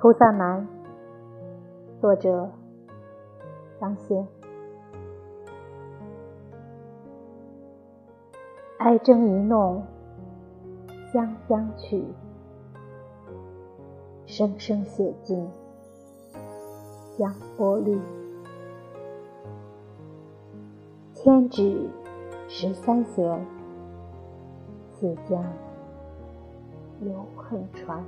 菩萨蛮，作者张先。哀筝一弄湘江曲，声声写尽江波绿。千指十三弦，此江犹恨传。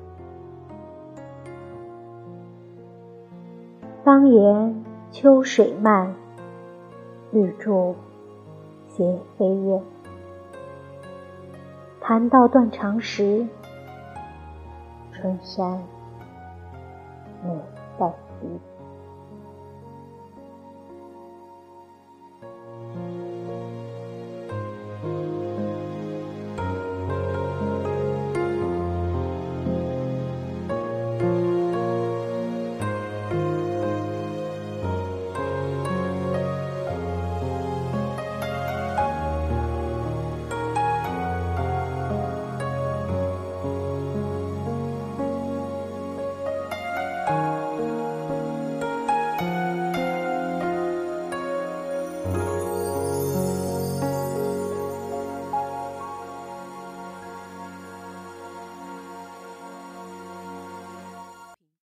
当言秋水漫，绿竹斜飞燕。谈到断肠时，春山美带雨。